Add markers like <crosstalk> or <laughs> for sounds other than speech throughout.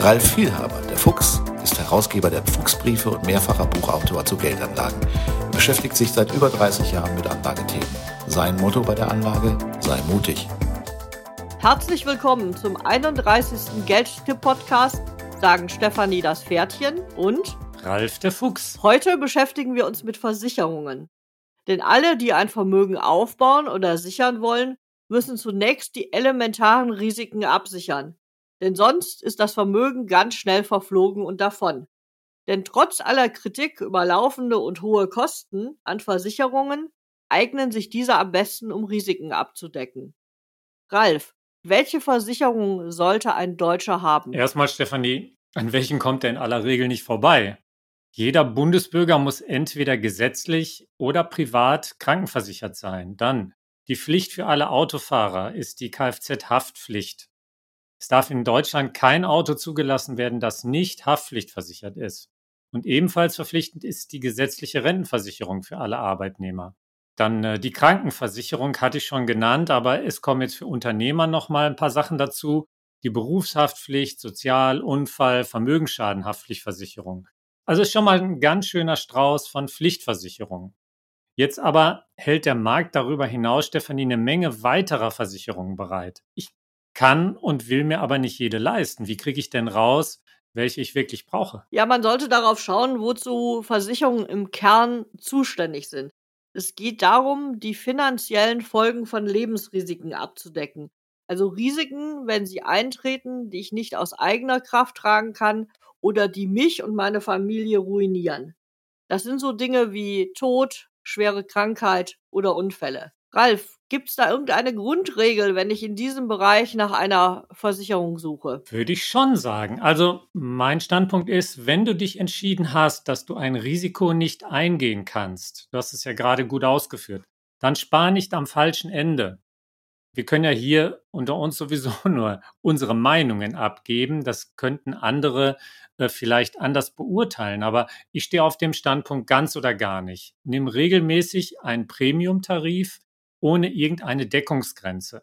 Ralf Vielhaber, der Fuchs, ist Herausgeber der Fuchsbriefe und mehrfacher Buchautor zu Geldanlagen. Er beschäftigt sich seit über 30 Jahren mit Anlagethemen. Sein Motto bei der Anlage, sei mutig. Herzlich willkommen zum 31. Geldtipp-Podcast, sagen Stefanie das Pferdchen und Ralf der Fuchs. Heute beschäftigen wir uns mit Versicherungen. Denn alle, die ein Vermögen aufbauen oder sichern wollen, müssen zunächst die elementaren Risiken absichern. Denn sonst ist das Vermögen ganz schnell verflogen und davon. Denn trotz aller Kritik über laufende und hohe Kosten an Versicherungen eignen sich diese am besten, um Risiken abzudecken. Ralf, welche Versicherung sollte ein Deutscher haben? Erstmal, Stefanie, an welchen kommt er in aller Regel nicht vorbei? Jeder Bundesbürger muss entweder gesetzlich oder privat krankenversichert sein. Dann die Pflicht für alle Autofahrer ist die Kfz-Haftpflicht. Es darf in Deutschland kein Auto zugelassen werden, das nicht haftpflichtversichert ist. Und ebenfalls verpflichtend ist die gesetzliche Rentenversicherung für alle Arbeitnehmer. Dann äh, die Krankenversicherung hatte ich schon genannt, aber es kommen jetzt für Unternehmer noch mal ein paar Sachen dazu. Die Berufshaftpflicht, Sozial-, Unfall-, Vermögensschadenhaftpflichtversicherung. Also ist schon mal ein ganz schöner Strauß von Pflichtversicherungen. Jetzt aber hält der Markt darüber hinaus, Stefanie, eine Menge weiterer Versicherungen bereit. Ich kann und will mir aber nicht jede leisten. Wie kriege ich denn raus, welche ich wirklich brauche? Ja, man sollte darauf schauen, wozu Versicherungen im Kern zuständig sind. Es geht darum, die finanziellen Folgen von Lebensrisiken abzudecken. Also Risiken, wenn sie eintreten, die ich nicht aus eigener Kraft tragen kann oder die mich und meine Familie ruinieren. Das sind so Dinge wie Tod, schwere Krankheit oder Unfälle. Ralf, gibt es da irgendeine Grundregel, wenn ich in diesem Bereich nach einer Versicherung suche? Würde ich schon sagen. Also mein Standpunkt ist, wenn du dich entschieden hast, dass du ein Risiko nicht eingehen kannst, du hast es ja gerade gut ausgeführt, dann spar nicht am falschen Ende. Wir können ja hier unter uns sowieso <laughs> nur unsere Meinungen abgeben. Das könnten andere äh, vielleicht anders beurteilen. Aber ich stehe auf dem Standpunkt ganz oder gar nicht. Nimm regelmäßig einen Premium-Tarif ohne irgendeine Deckungsgrenze.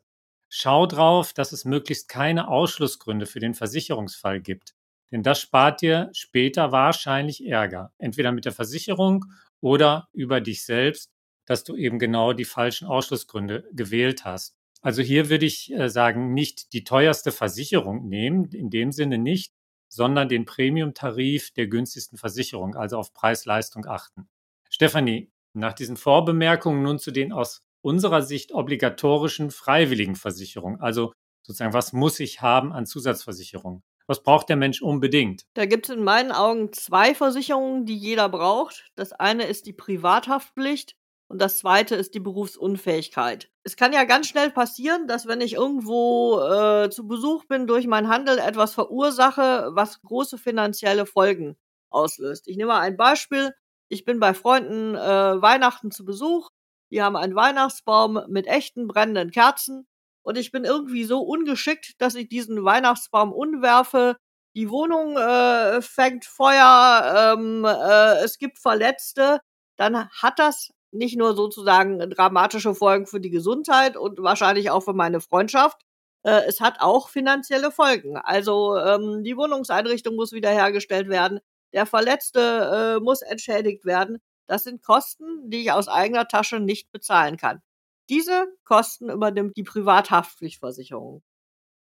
Schau drauf, dass es möglichst keine Ausschlussgründe für den Versicherungsfall gibt. Denn das spart dir später wahrscheinlich Ärger. Entweder mit der Versicherung oder über dich selbst, dass du eben genau die falschen Ausschlussgründe gewählt hast. Also hier würde ich äh, sagen, nicht die teuerste Versicherung nehmen, in dem Sinne nicht, sondern den Premium-Tarif der günstigsten Versicherung, also auf Preis-Leistung achten. Stefanie, nach diesen Vorbemerkungen nun zu den aus unserer Sicht obligatorischen freiwilligen Versicherungen. Also sozusagen, was muss ich haben an Zusatzversicherung? Was braucht der Mensch unbedingt? Da gibt es in meinen Augen zwei Versicherungen, die jeder braucht. Das eine ist die Privathaftpflicht und das zweite ist die Berufsunfähigkeit. Es kann ja ganz schnell passieren, dass wenn ich irgendwo äh, zu Besuch bin, durch meinen Handel etwas verursache, was große finanzielle Folgen auslöst. Ich nehme mal ein Beispiel. Ich bin bei Freunden äh, Weihnachten zu Besuch. Die haben einen Weihnachtsbaum mit echten brennenden Kerzen. Und ich bin irgendwie so ungeschickt, dass ich diesen Weihnachtsbaum unwerfe. Die Wohnung äh, fängt Feuer, ähm, äh, es gibt Verletzte. Dann hat das nicht nur sozusagen dramatische Folgen für die Gesundheit und wahrscheinlich auch für meine Freundschaft. Äh, es hat auch finanzielle Folgen. Also ähm, die Wohnungseinrichtung muss wiederhergestellt werden. Der Verletzte äh, muss entschädigt werden. Das sind Kosten, die ich aus eigener Tasche nicht bezahlen kann. Diese Kosten übernimmt die Privathaftpflichtversicherung.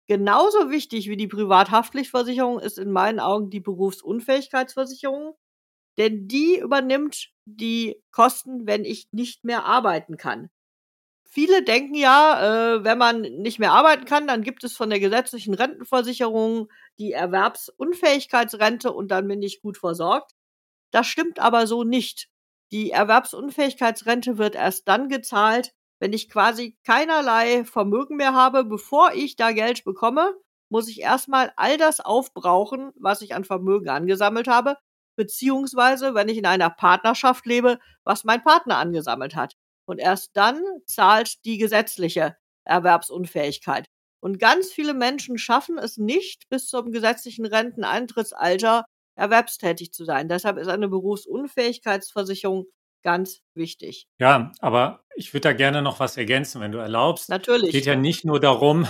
Genauso wichtig wie die Privathaftpflichtversicherung ist in meinen Augen die Berufsunfähigkeitsversicherung, denn die übernimmt die Kosten, wenn ich nicht mehr arbeiten kann. Viele denken ja, äh, wenn man nicht mehr arbeiten kann, dann gibt es von der gesetzlichen Rentenversicherung die Erwerbsunfähigkeitsrente und dann bin ich gut versorgt. Das stimmt aber so nicht. Die Erwerbsunfähigkeitsrente wird erst dann gezahlt, wenn ich quasi keinerlei Vermögen mehr habe. Bevor ich da Geld bekomme, muss ich erstmal all das aufbrauchen, was ich an Vermögen angesammelt habe, beziehungsweise, wenn ich in einer Partnerschaft lebe, was mein Partner angesammelt hat. Und erst dann zahlt die gesetzliche Erwerbsunfähigkeit. Und ganz viele Menschen schaffen es nicht, bis zum gesetzlichen Renteneintrittsalter erwerbstätig zu sein. Deshalb ist eine Berufsunfähigkeitsversicherung ganz wichtig. Ja, aber ich würde da gerne noch was ergänzen, wenn du erlaubst. Natürlich. Es geht ja nicht nur darum,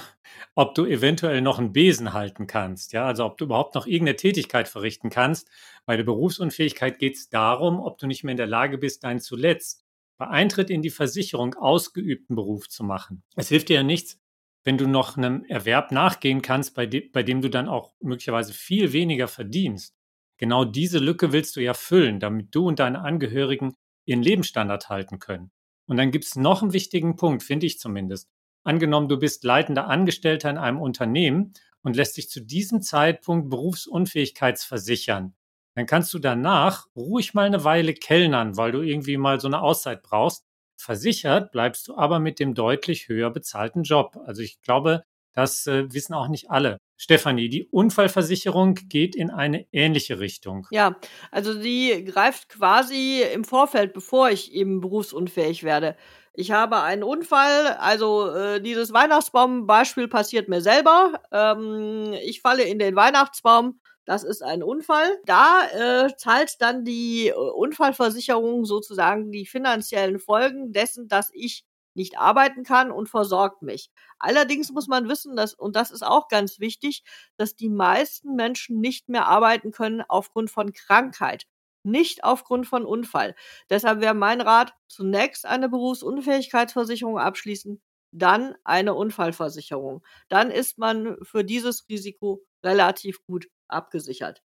ob du eventuell noch einen Besen halten kannst, ja, also ob du überhaupt noch irgendeine Tätigkeit verrichten kannst. Bei der Berufsunfähigkeit geht es darum, ob du nicht mehr in der Lage bist, deinen zuletzt bei Eintritt in die Versicherung ausgeübten Beruf zu machen. Es hilft dir ja nichts, wenn du noch einem Erwerb nachgehen kannst, bei, de bei dem du dann auch möglicherweise viel weniger verdienst. Genau diese Lücke willst du ja füllen, damit du und deine Angehörigen ihren Lebensstandard halten können. Und dann gibt es noch einen wichtigen Punkt, finde ich zumindest. Angenommen, du bist leitender Angestellter in einem Unternehmen und lässt dich zu diesem Zeitpunkt berufsunfähigkeitsversichern, dann kannst du danach ruhig mal eine Weile kellnern, weil du irgendwie mal so eine Auszeit brauchst. Versichert bleibst du aber mit dem deutlich höher bezahlten Job. Also ich glaube, das äh, wissen auch nicht alle. Stefanie, die Unfallversicherung geht in eine ähnliche Richtung. Ja, also die greift quasi im Vorfeld, bevor ich eben berufsunfähig werde. Ich habe einen Unfall, also äh, dieses Weihnachtsbaum-Beispiel passiert mir selber. Ähm, ich falle in den Weihnachtsbaum, das ist ein Unfall. Da äh, zahlt dann die äh, Unfallversicherung sozusagen die finanziellen Folgen dessen, dass ich nicht arbeiten kann und versorgt mich. Allerdings muss man wissen, dass, und das ist auch ganz wichtig, dass die meisten Menschen nicht mehr arbeiten können aufgrund von Krankheit, nicht aufgrund von Unfall. Deshalb wäre mein Rat, zunächst eine Berufsunfähigkeitsversicherung abschließen, dann eine Unfallversicherung. Dann ist man für dieses Risiko relativ gut abgesichert.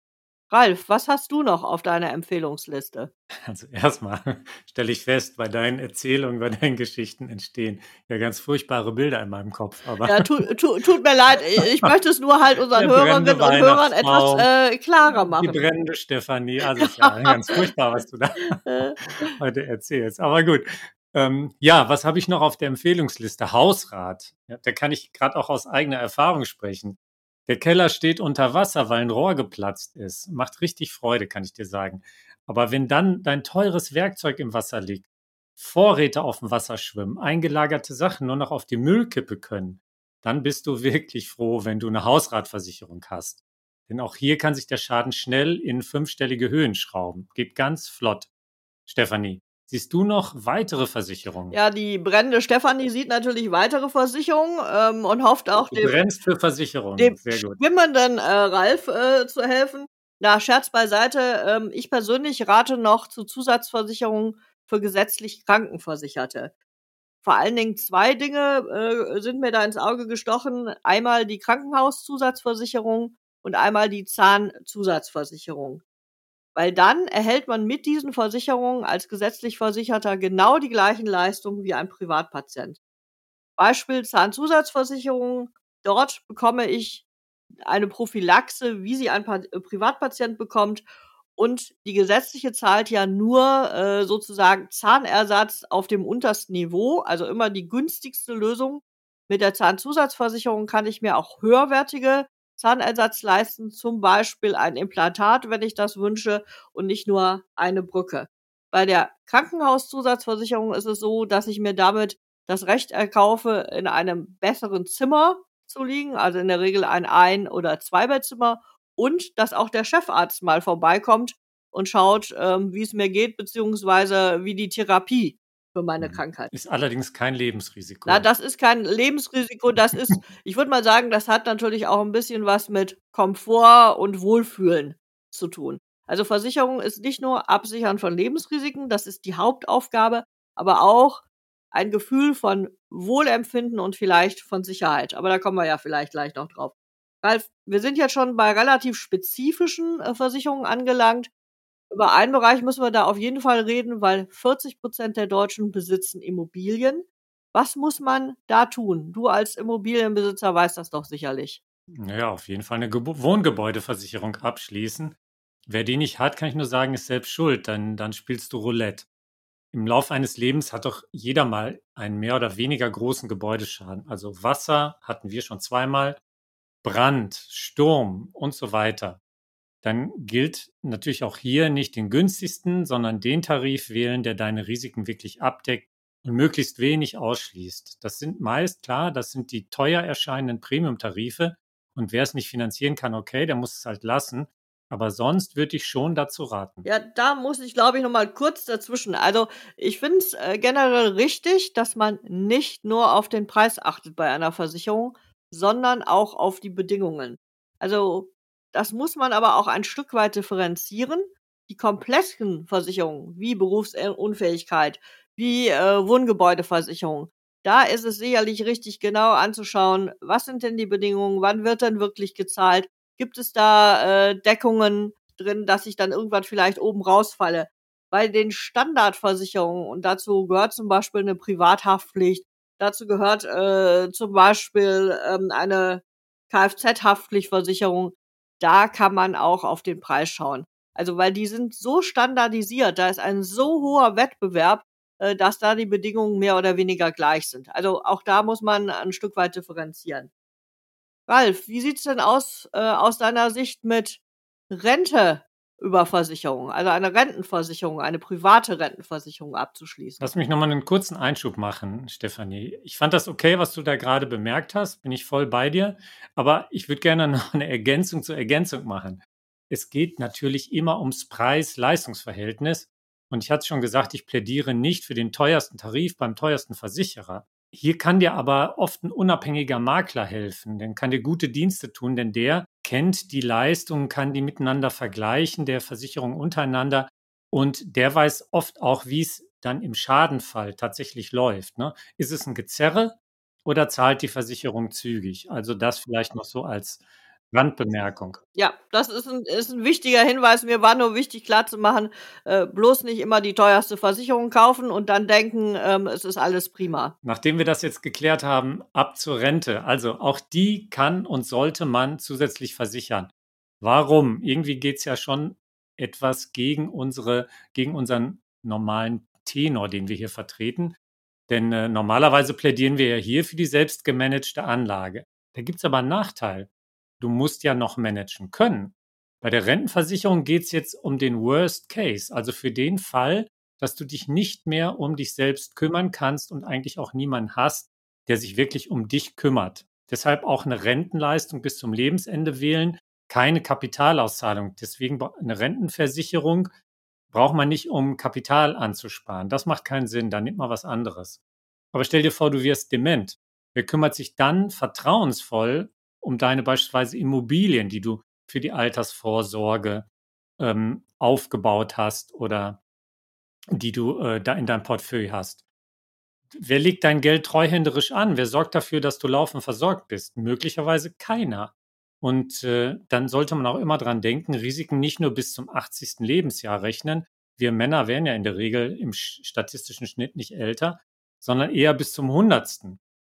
Ralf, was hast du noch auf deiner Empfehlungsliste? Also erstmal <laughs> stelle ich fest, bei deinen Erzählungen, bei deinen Geschichten entstehen ja ganz furchtbare Bilder in meinem Kopf. Aber ja, tu, tu, tut mir leid, ich <laughs> möchte es nur halt unseren Hörerinnen und Hörern etwas äh, klarer machen. Die brennende Stefanie, also ist ja <laughs> ganz furchtbar, was du da heute erzählst. Aber gut. Ähm, ja, was habe ich noch auf der Empfehlungsliste? Hausrat. Ja, da kann ich gerade auch aus eigener Erfahrung sprechen. Der Keller steht unter Wasser, weil ein Rohr geplatzt ist. Macht richtig Freude, kann ich dir sagen. Aber wenn dann dein teures Werkzeug im Wasser liegt, Vorräte auf dem Wasser schwimmen, eingelagerte Sachen nur noch auf die Müllkippe können, dann bist du wirklich froh, wenn du eine Hausratversicherung hast. Denn auch hier kann sich der Schaden schnell in fünfstellige Höhen schrauben. Geht ganz flott. Stefanie, Siehst du noch weitere Versicherungen? Ja, die brennende Stefanie sieht natürlich weitere Versicherungen ähm, und hofft auch du dem, brennst für Versicherungen. dem schwimmenden äh, Ralf äh, zu helfen. Na, Scherz beiseite. Ähm, ich persönlich rate noch zu Zusatzversicherungen für gesetzlich Krankenversicherte. Vor allen Dingen zwei Dinge äh, sind mir da ins Auge gestochen. Einmal die Krankenhauszusatzversicherung und einmal die Zahnzusatzversicherung weil dann erhält man mit diesen Versicherungen als gesetzlich Versicherter genau die gleichen Leistungen wie ein Privatpatient. Beispiel Zahnzusatzversicherung. Dort bekomme ich eine Prophylaxe, wie sie ein äh, Privatpatient bekommt. Und die gesetzliche zahlt ja nur äh, sozusagen Zahnersatz auf dem untersten Niveau, also immer die günstigste Lösung. Mit der Zahnzusatzversicherung kann ich mir auch höherwertige Zahnersatz leisten, zum Beispiel ein Implantat, wenn ich das wünsche, und nicht nur eine Brücke. Bei der Krankenhauszusatzversicherung ist es so, dass ich mir damit das Recht erkaufe, in einem besseren Zimmer zu liegen, also in der Regel ein Ein- oder Zweibettzimmer, und dass auch der Chefarzt mal vorbeikommt und schaut, ähm, wie es mir geht, beziehungsweise wie die Therapie für meine mhm. Krankheit. Ist allerdings kein Lebensrisiko. Na, das ist kein Lebensrisiko. Das ist, <laughs> ich würde mal sagen, das hat natürlich auch ein bisschen was mit Komfort und Wohlfühlen zu tun. Also Versicherung ist nicht nur Absichern von Lebensrisiken, das ist die Hauptaufgabe, aber auch ein Gefühl von Wohlempfinden und vielleicht von Sicherheit. Aber da kommen wir ja vielleicht gleich noch drauf. Ralf, wir sind jetzt schon bei relativ spezifischen äh, Versicherungen angelangt. Über einen Bereich müssen wir da auf jeden Fall reden, weil 40 Prozent der Deutschen besitzen Immobilien. Was muss man da tun? Du als Immobilienbesitzer weißt das doch sicherlich. Ja, auf jeden Fall eine Ge Wohngebäudeversicherung abschließen. Wer die nicht hat, kann ich nur sagen, ist selbst schuld, dann, dann spielst du Roulette. Im Laufe eines Lebens hat doch jeder mal einen mehr oder weniger großen Gebäudeschaden. Also Wasser hatten wir schon zweimal, Brand, Sturm und so weiter. Dann gilt natürlich auch hier nicht den günstigsten, sondern den Tarif wählen, der deine Risiken wirklich abdeckt und möglichst wenig ausschließt. Das sind meist, klar, das sind die teuer erscheinenden Premium-Tarife. Und wer es nicht finanzieren kann, okay, der muss es halt lassen. Aber sonst würde ich schon dazu raten. Ja, da muss ich, glaube ich, noch mal kurz dazwischen. Also ich finde es äh, generell richtig, dass man nicht nur auf den Preis achtet bei einer Versicherung, sondern auch auf die Bedingungen. Also das muss man aber auch ein Stück weit differenzieren. Die kompletten Versicherungen wie Berufsunfähigkeit, wie äh, Wohngebäudeversicherung, da ist es sicherlich richtig genau anzuschauen, was sind denn die Bedingungen, wann wird denn wirklich gezahlt, gibt es da äh, Deckungen drin, dass ich dann irgendwann vielleicht oben rausfalle. Bei den Standardversicherungen, und dazu gehört zum Beispiel eine Privathaftpflicht, dazu gehört äh, zum Beispiel ähm, eine Kfz-Haftpflichtversicherung, da kann man auch auf den Preis schauen. Also weil die sind so standardisiert, da ist ein so hoher Wettbewerb, äh, dass da die Bedingungen mehr oder weniger gleich sind. Also auch da muss man ein Stück weit differenzieren. Ralf, wie sieht's denn aus äh, aus deiner Sicht mit Rente über Versicherung, also eine Rentenversicherung, eine private Rentenversicherung abzuschließen? Lass mich nochmal einen kurzen Einschub machen, Stefanie. Ich fand das okay, was du da gerade bemerkt hast, bin ich voll bei dir, aber ich würde gerne noch eine Ergänzung zur Ergänzung machen. Es geht natürlich immer ums Preis-Leistungsverhältnis und ich hatte schon gesagt, ich plädiere nicht für den teuersten Tarif beim teuersten Versicherer. Hier kann dir aber oft ein unabhängiger Makler helfen, denn kann dir gute Dienste tun, denn der kennt die Leistungen, kann die miteinander vergleichen, der Versicherung untereinander und der weiß oft auch, wie es dann im Schadenfall tatsächlich läuft. Ne? Ist es ein Gezerre oder zahlt die Versicherung zügig? Also das vielleicht noch so als Randbemerkung. Ja, das ist ein, ist ein wichtiger Hinweis. Mir war nur wichtig klarzumachen, äh, bloß nicht immer die teuerste Versicherung kaufen und dann denken, ähm, es ist alles prima. Nachdem wir das jetzt geklärt haben, ab zur Rente. Also auch die kann und sollte man zusätzlich versichern. Warum? Irgendwie geht es ja schon etwas gegen unsere, gegen unseren normalen Tenor, den wir hier vertreten. Denn äh, normalerweise plädieren wir ja hier für die selbstgemanagte Anlage. Da gibt es aber einen Nachteil du musst ja noch managen können. Bei der Rentenversicherung geht es jetzt um den Worst Case, also für den Fall, dass du dich nicht mehr um dich selbst kümmern kannst und eigentlich auch niemanden hast, der sich wirklich um dich kümmert. Deshalb auch eine Rentenleistung bis zum Lebensende wählen, keine Kapitalauszahlung. Deswegen eine Rentenversicherung braucht man nicht, um Kapital anzusparen. Das macht keinen Sinn, da nimmt man was anderes. Aber stell dir vor, du wirst dement. Wer kümmert sich dann vertrauensvoll um deine beispielsweise Immobilien, die du für die Altersvorsorge ähm, aufgebaut hast oder die du äh, da in deinem Portfolio hast. Wer legt dein Geld treuhänderisch an? Wer sorgt dafür, dass du laufend versorgt bist? Möglicherweise keiner. Und äh, dann sollte man auch immer dran denken, Risiken nicht nur bis zum 80. Lebensjahr rechnen. Wir Männer werden ja in der Regel im statistischen Schnitt nicht älter, sondern eher bis zum 100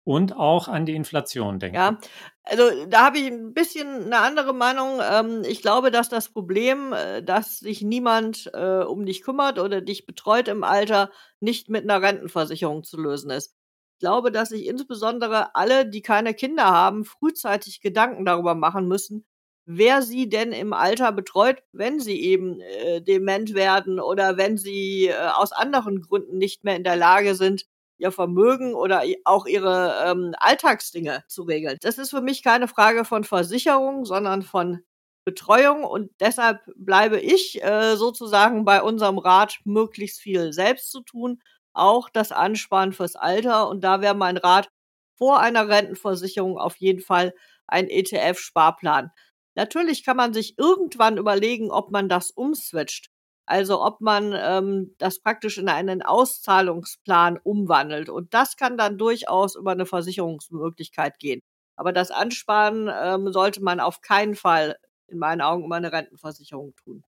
und auch an die Inflation denken. Ja, also da habe ich ein bisschen eine andere Meinung. Ähm, ich glaube, dass das Problem, äh, dass sich niemand äh, um dich kümmert oder dich betreut im Alter, nicht mit einer Rentenversicherung zu lösen ist. Ich glaube, dass sich insbesondere alle, die keine Kinder haben, frühzeitig Gedanken darüber machen müssen, wer sie denn im Alter betreut, wenn sie eben äh, dement werden oder wenn sie aus anderen Gründen nicht mehr in der Lage sind, ihr Vermögen oder auch ihre ähm, Alltagsdinge zu regeln. Das ist für mich keine Frage von Versicherung, sondern von Betreuung und deshalb bleibe ich äh, sozusagen bei unserem Rat, möglichst viel selbst zu tun, auch das Ansparen fürs Alter und da wäre mein Rat vor einer Rentenversicherung auf jeden Fall ein ETF-Sparplan. Natürlich kann man sich irgendwann überlegen, ob man das umswitcht. Also ob man ähm, das praktisch in einen Auszahlungsplan umwandelt. Und das kann dann durchaus über eine Versicherungsmöglichkeit gehen. Aber das Ansparen ähm, sollte man auf keinen Fall in meinen Augen über eine Rentenversicherung tun.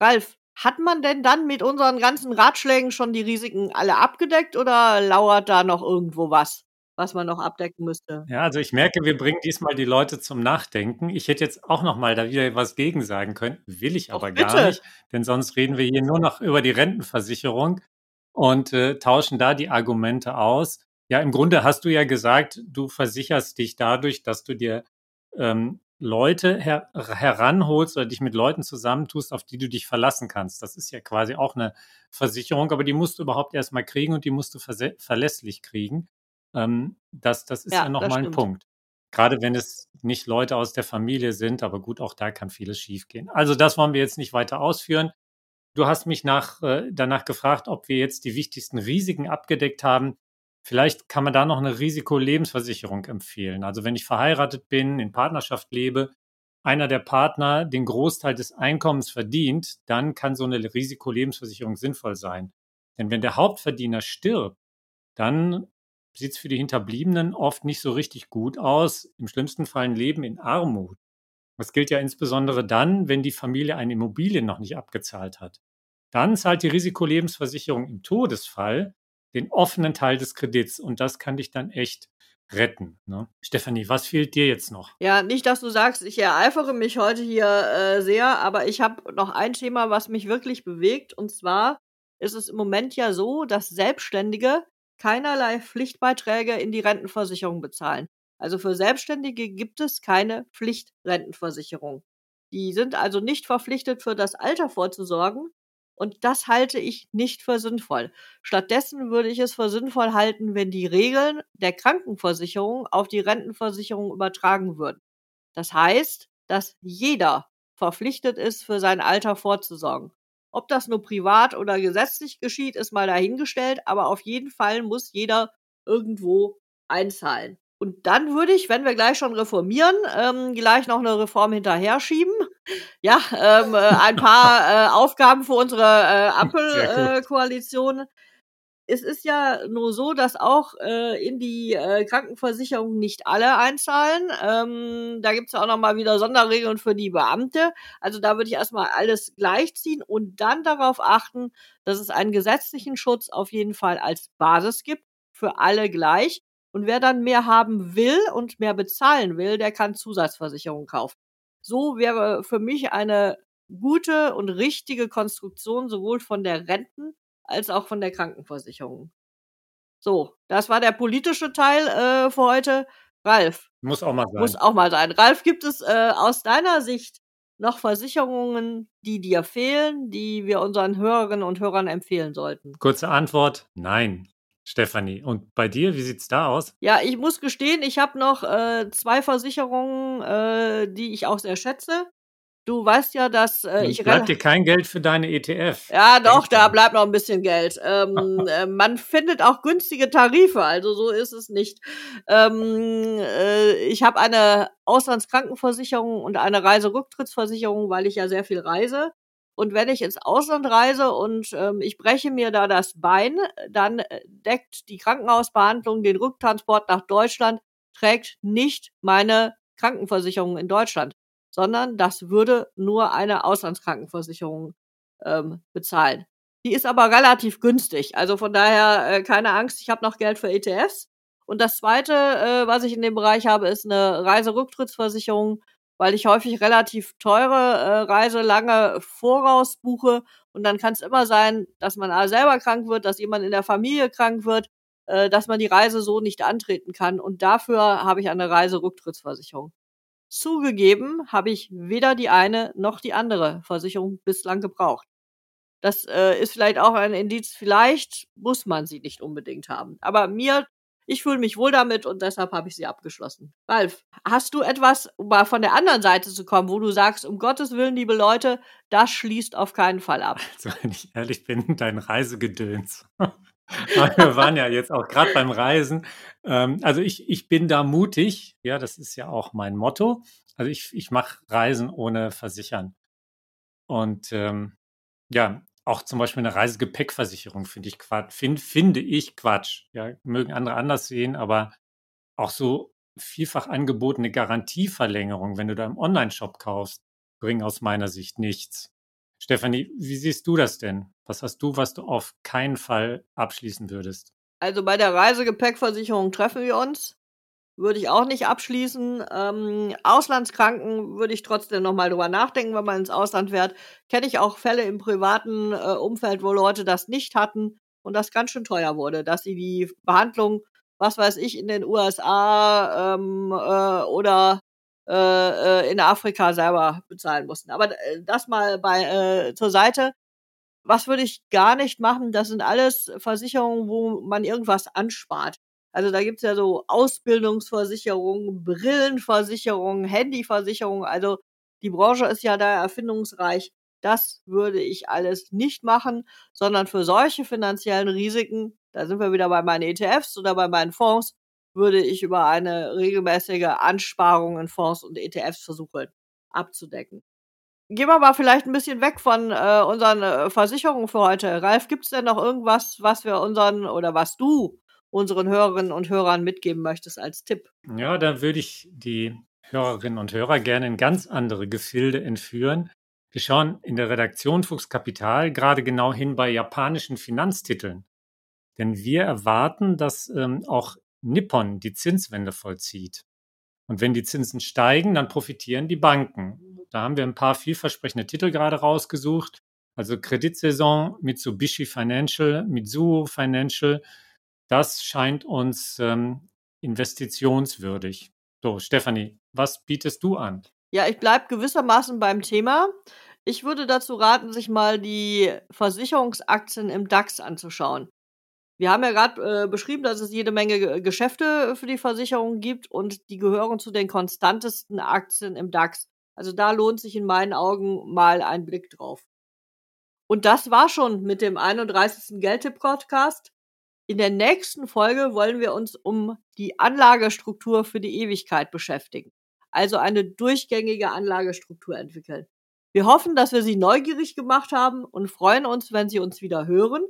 Ralf, hat man denn dann mit unseren ganzen Ratschlägen schon die Risiken alle abgedeckt oder lauert da noch irgendwo was? Was man noch abdecken müsste. Ja, also ich merke, wir bringen diesmal die Leute zum Nachdenken. Ich hätte jetzt auch noch mal da wieder was gegen sagen können, will ich aber gar nicht, denn sonst reden wir hier nur noch über die Rentenversicherung und äh, tauschen da die Argumente aus. Ja, im Grunde hast du ja gesagt, du versicherst dich dadurch, dass du dir ähm, Leute her heranholst oder dich mit Leuten zusammentust, auf die du dich verlassen kannst. Das ist ja quasi auch eine Versicherung, aber die musst du überhaupt erstmal kriegen und die musst du verlässlich kriegen. Ähm, das, das ist ja, ja nochmal ein Punkt. Gerade wenn es nicht Leute aus der Familie sind, aber gut, auch da kann vieles schiefgehen. Also das wollen wir jetzt nicht weiter ausführen. Du hast mich nach, äh, danach gefragt, ob wir jetzt die wichtigsten Risiken abgedeckt haben. Vielleicht kann man da noch eine Risikolebensversicherung empfehlen. Also wenn ich verheiratet bin, in Partnerschaft lebe, einer der Partner den Großteil des Einkommens verdient, dann kann so eine Risikolebensversicherung sinnvoll sein. Denn wenn der Hauptverdiener stirbt, dann sieht es für die Hinterbliebenen oft nicht so richtig gut aus. Im schlimmsten Fall ein Leben in Armut. Das gilt ja insbesondere dann, wenn die Familie eine Immobilie noch nicht abgezahlt hat. Dann zahlt die Risikolebensversicherung im Todesfall den offenen Teil des Kredits und das kann dich dann echt retten. Ne? Stefanie, was fehlt dir jetzt noch? Ja, nicht, dass du sagst, ich ereifere mich heute hier äh, sehr, aber ich habe noch ein Thema, was mich wirklich bewegt und zwar ist es im Moment ja so, dass Selbstständige keinerlei Pflichtbeiträge in die Rentenversicherung bezahlen. Also für Selbstständige gibt es keine Pflichtrentenversicherung. Die sind also nicht verpflichtet, für das Alter vorzusorgen. Und das halte ich nicht für sinnvoll. Stattdessen würde ich es für sinnvoll halten, wenn die Regeln der Krankenversicherung auf die Rentenversicherung übertragen würden. Das heißt, dass jeder verpflichtet ist, für sein Alter vorzusorgen. Ob das nur privat oder gesetzlich geschieht, ist mal dahingestellt, aber auf jeden Fall muss jeder irgendwo einzahlen. Und dann würde ich, wenn wir gleich schon reformieren, ähm, gleich noch eine Reform hinterher schieben. <laughs> Ja, ähm, äh, ein paar äh, Aufgaben für unsere äh, Ampelkoalition. Äh, es ist ja nur so, dass auch äh, in die äh, Krankenversicherung nicht alle einzahlen. Ähm, da gibt's ja auch nochmal wieder Sonderregeln für die Beamte. Also da würde ich erstmal alles gleichziehen und dann darauf achten, dass es einen gesetzlichen Schutz auf jeden Fall als Basis gibt, für alle gleich. Und wer dann mehr haben will und mehr bezahlen will, der kann Zusatzversicherung kaufen. So wäre für mich eine gute und richtige Konstruktion sowohl von der Renten- als auch von der Krankenversicherung. So, das war der politische Teil äh, für heute. Ralf. Muss auch mal sein. Muss auch mal sein. Ralf, gibt es äh, aus deiner Sicht noch Versicherungen, die dir fehlen, die wir unseren Hörerinnen und Hörern empfehlen sollten? Kurze Antwort, nein. Stefanie, und bei dir, wie sieht's da aus? Ja, ich muss gestehen, ich habe noch äh, zwei Versicherungen, äh, die ich auch sehr schätze. Du weißt ja, dass äh, ich bleibt dir kein Geld für deine ETF. Ja, doch, da bleibt noch ein bisschen Geld. Ähm, <laughs> äh, man findet auch günstige Tarife, also so ist es nicht. Ähm, äh, ich habe eine Auslandskrankenversicherung und eine Reiserücktrittsversicherung, weil ich ja sehr viel reise. Und wenn ich ins Ausland reise und ähm, ich breche mir da das Bein, dann äh, deckt die Krankenhausbehandlung den Rücktransport nach Deutschland, trägt nicht meine Krankenversicherung in Deutschland sondern das würde nur eine Auslandskrankenversicherung ähm, bezahlen. Die ist aber relativ günstig. Also von daher äh, keine Angst, ich habe noch Geld für ETFs. Und das Zweite, äh, was ich in dem Bereich habe, ist eine Reiserücktrittsversicherung, weil ich häufig relativ teure äh, Reise lange voraus buche. Und dann kann es immer sein, dass man selber krank wird, dass jemand in der Familie krank wird, äh, dass man die Reise so nicht antreten kann. Und dafür habe ich eine Reiserücktrittsversicherung. Zugegeben habe ich weder die eine noch die andere Versicherung bislang gebraucht. Das äh, ist vielleicht auch ein Indiz, vielleicht muss man sie nicht unbedingt haben. Aber mir, ich fühle mich wohl damit und deshalb habe ich sie abgeschlossen. Ralf, hast du etwas, um mal von der anderen Seite zu kommen, wo du sagst, um Gottes Willen, liebe Leute, das schließt auf keinen Fall ab? <laughs> Also, wenn ich ehrlich bin, dein Reisegedöns. <laughs> wir waren ja jetzt auch gerade beim Reisen. Ähm, also ich, ich bin da mutig. Ja, das ist ja auch mein Motto. Also ich, ich mache Reisen ohne Versichern. Und ähm, ja, auch zum Beispiel eine Reisegepäckversicherung finde ich Quatsch, find, finde ich Quatsch. Ja, mögen andere anders sehen, aber auch so vielfach angebotene Garantieverlängerung, wenn du da im Online-Shop kaufst, bringen aus meiner Sicht nichts. Stefanie, wie siehst du das denn? Was hast du, was du auf keinen Fall abschließen würdest? Also bei der Reisegepäckversicherung treffen wir uns. Würde ich auch nicht abschließen. Ähm, Auslandskranken würde ich trotzdem nochmal drüber nachdenken, wenn man ins Ausland fährt. Kenne ich auch Fälle im privaten äh, Umfeld, wo Leute das nicht hatten und das ganz schön teuer wurde, dass sie die Behandlung, was weiß ich, in den USA ähm, äh, oder äh, in Afrika selber bezahlen mussten. Aber äh, das mal bei äh, zur Seite. Was würde ich gar nicht machen? Das sind alles Versicherungen, wo man irgendwas anspart. Also da gibt's ja so Ausbildungsversicherungen, Brillenversicherungen, Handyversicherungen. Also die Branche ist ja da erfindungsreich. Das würde ich alles nicht machen, sondern für solche finanziellen Risiken, da sind wir wieder bei meinen ETFs oder bei meinen Fonds, würde ich über eine regelmäßige Ansparung in Fonds und ETFs versuchen abzudecken. Gehen wir mal vielleicht ein bisschen weg von äh, unseren äh, Versicherungen für heute. Ralf, gibt es denn noch irgendwas, was wir unseren oder was du unseren Hörerinnen und Hörern mitgeben möchtest als Tipp? Ja, da würde ich die Hörerinnen und Hörer gerne in ganz andere Gefilde entführen. Wir schauen in der Redaktion Fuchs Kapital gerade genau hin bei japanischen Finanztiteln. Denn wir erwarten, dass ähm, auch Nippon die Zinswende vollzieht. Und wenn die Zinsen steigen, dann profitieren die Banken. Da haben wir ein paar vielversprechende Titel gerade rausgesucht. Also Kreditsaison, Mitsubishi Financial, Mitsuo Financial. Das scheint uns ähm, investitionswürdig. So, Stefanie, was bietest du an? Ja, ich bleibe gewissermaßen beim Thema. Ich würde dazu raten, sich mal die Versicherungsaktien im DAX anzuschauen. Wir haben ja gerade äh, beschrieben, dass es jede Menge G Geschäfte für die Versicherung gibt und die gehören zu den konstantesten Aktien im DAX. Also da lohnt sich in meinen Augen mal ein Blick drauf. Und das war schon mit dem 31. Geldtipp-Podcast. In der nächsten Folge wollen wir uns um die Anlagestruktur für die Ewigkeit beschäftigen. Also eine durchgängige Anlagestruktur entwickeln. Wir hoffen, dass wir Sie neugierig gemacht haben und freuen uns, wenn Sie uns wieder hören.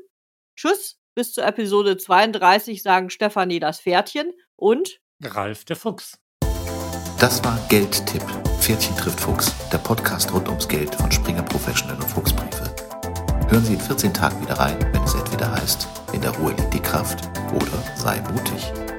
Tschüss bis zur Episode 32 sagen Stefanie das Pferdchen und Ralf der Fuchs. Das war Geldtipp. Pferdchen trifft Fuchs, der Podcast rund ums Geld von Springer Professional und Fuchsbriefe. Hören Sie in 14 Tagen wieder rein, wenn es entweder heißt, in der Ruhe liegt die Kraft oder sei mutig.